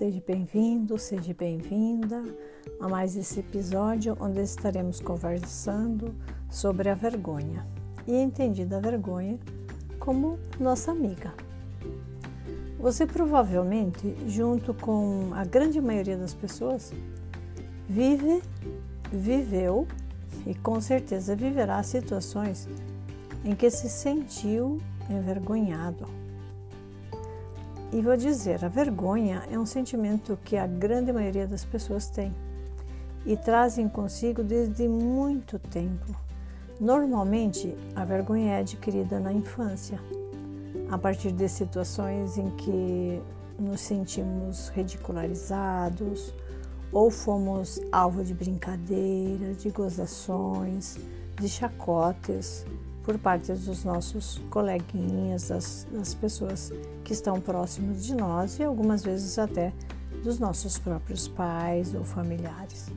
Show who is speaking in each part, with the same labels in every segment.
Speaker 1: seja bem-vindo, seja bem-vinda a mais esse episódio onde estaremos conversando sobre a vergonha e entendida a vergonha como nossa amiga. Você provavelmente, junto com a grande maioria das pessoas, vive, viveu e com certeza viverá situações em que se sentiu envergonhado e vou dizer, a vergonha é um sentimento que a grande maioria das pessoas tem e trazem consigo desde muito tempo. Normalmente, a vergonha é adquirida na infância, a partir de situações em que nos sentimos ridicularizados ou fomos alvo de brincadeiras, de gozações, de chacotes por parte dos nossos coleguinhas, das, das pessoas que estão próximos de nós e algumas vezes até dos nossos próprios pais ou familiares.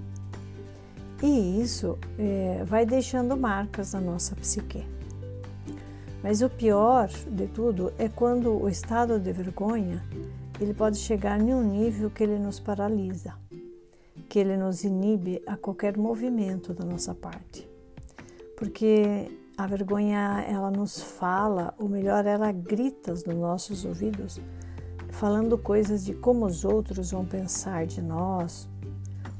Speaker 1: E isso é, vai deixando marcas na nossa psique. Mas o pior de tudo é quando o estado de vergonha ele pode chegar em um nível que ele nos paralisa, que ele nos inibe a qualquer movimento da nossa parte. Porque a vergonha, ela nos fala, ou melhor, ela grita nos nossos ouvidos, falando coisas de como os outros vão pensar de nós,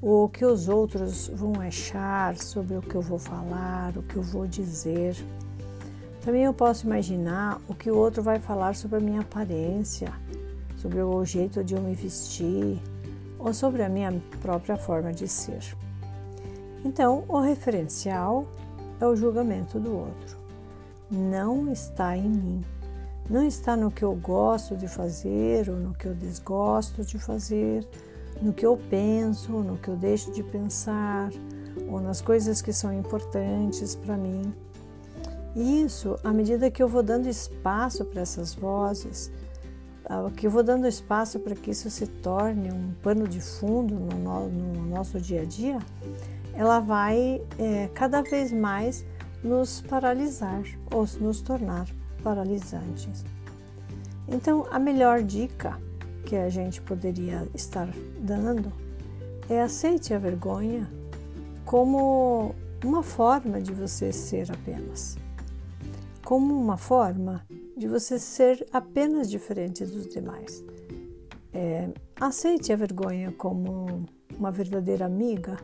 Speaker 1: ou o que os outros vão achar sobre o que eu vou falar, o que eu vou dizer. Também eu posso imaginar o que o outro vai falar sobre a minha aparência, sobre o jeito de eu me vestir, ou sobre a minha própria forma de ser. Então, o referencial é o julgamento do outro. Não está em mim. Não está no que eu gosto de fazer ou no que eu desgosto de fazer, no que eu penso, no que eu deixo de pensar ou nas coisas que são importantes para mim. E isso, à medida que eu vou dando espaço para essas vozes, que eu vou dando espaço para que isso se torne um pano de fundo no, no, no nosso dia a dia, ela vai é, cada vez mais nos paralisar ou nos tornar paralisantes. Então, a melhor dica que a gente poderia estar dando é aceite a vergonha como uma forma de você ser apenas, como uma forma de você ser apenas diferente dos demais. É, aceite a vergonha como uma verdadeira amiga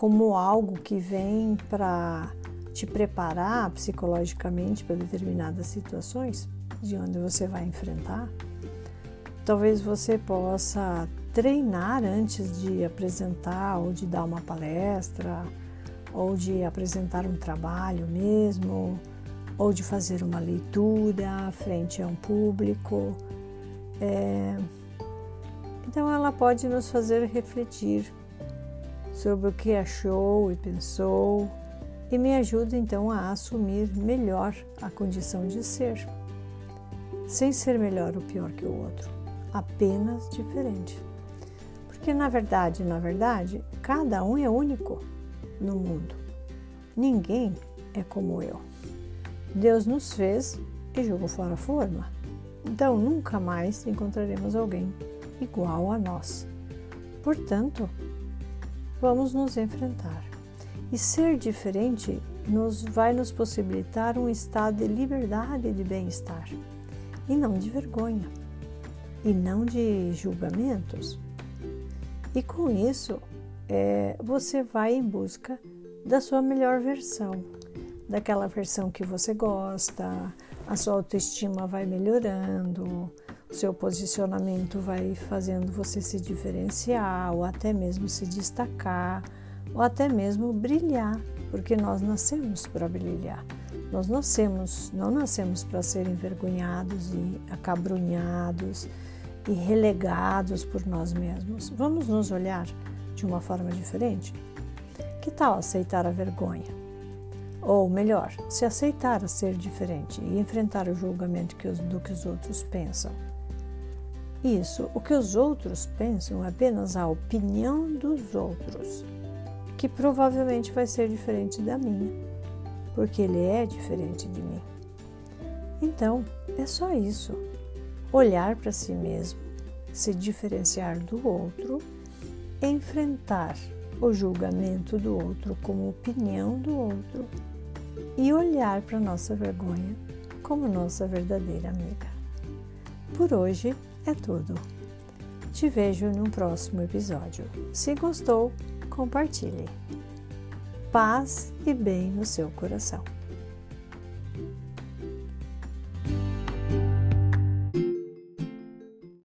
Speaker 1: como algo que vem para te preparar psicologicamente para determinadas situações de onde você vai enfrentar. Talvez você possa treinar antes de apresentar ou de dar uma palestra ou de apresentar um trabalho mesmo ou de fazer uma leitura frente a um público. É... Então ela pode nos fazer refletir sobre o que achou e pensou e me ajuda então a assumir melhor a condição de ser, sem ser melhor ou pior que o outro, apenas diferente. Porque na verdade, na verdade, cada um é único no mundo. Ninguém é como eu. Deus nos fez e jogou fora a forma. Então nunca mais encontraremos alguém igual a nós. Portanto, vamos nos enfrentar. E ser diferente nos vai nos possibilitar um estado de liberdade e de bem-estar, e não de vergonha, e não de julgamentos. E com isso, é, você vai em busca da sua melhor versão, daquela versão que você gosta, a sua autoestima vai melhorando, seu posicionamento vai fazendo você se diferenciar ou até mesmo se destacar ou até mesmo brilhar, porque nós nascemos para brilhar. Nós nascemos, não nascemos para ser envergonhados e acabrunhados e relegados por nós mesmos. Vamos nos olhar de uma forma diferente? Que tal aceitar a vergonha? Ou melhor, se aceitar a ser diferente e enfrentar o julgamento que os, do que os outros pensam. Isso, o que os outros pensam é apenas a opinião dos outros, que provavelmente vai ser diferente da minha, porque ele é diferente de mim. Então, é só isso. Olhar para si mesmo se diferenciar do outro, enfrentar o julgamento do outro como opinião do outro e olhar para nossa vergonha como nossa verdadeira amiga. Por hoje é tudo. Te vejo no próximo episódio. Se gostou, compartilhe. Paz e bem no seu coração.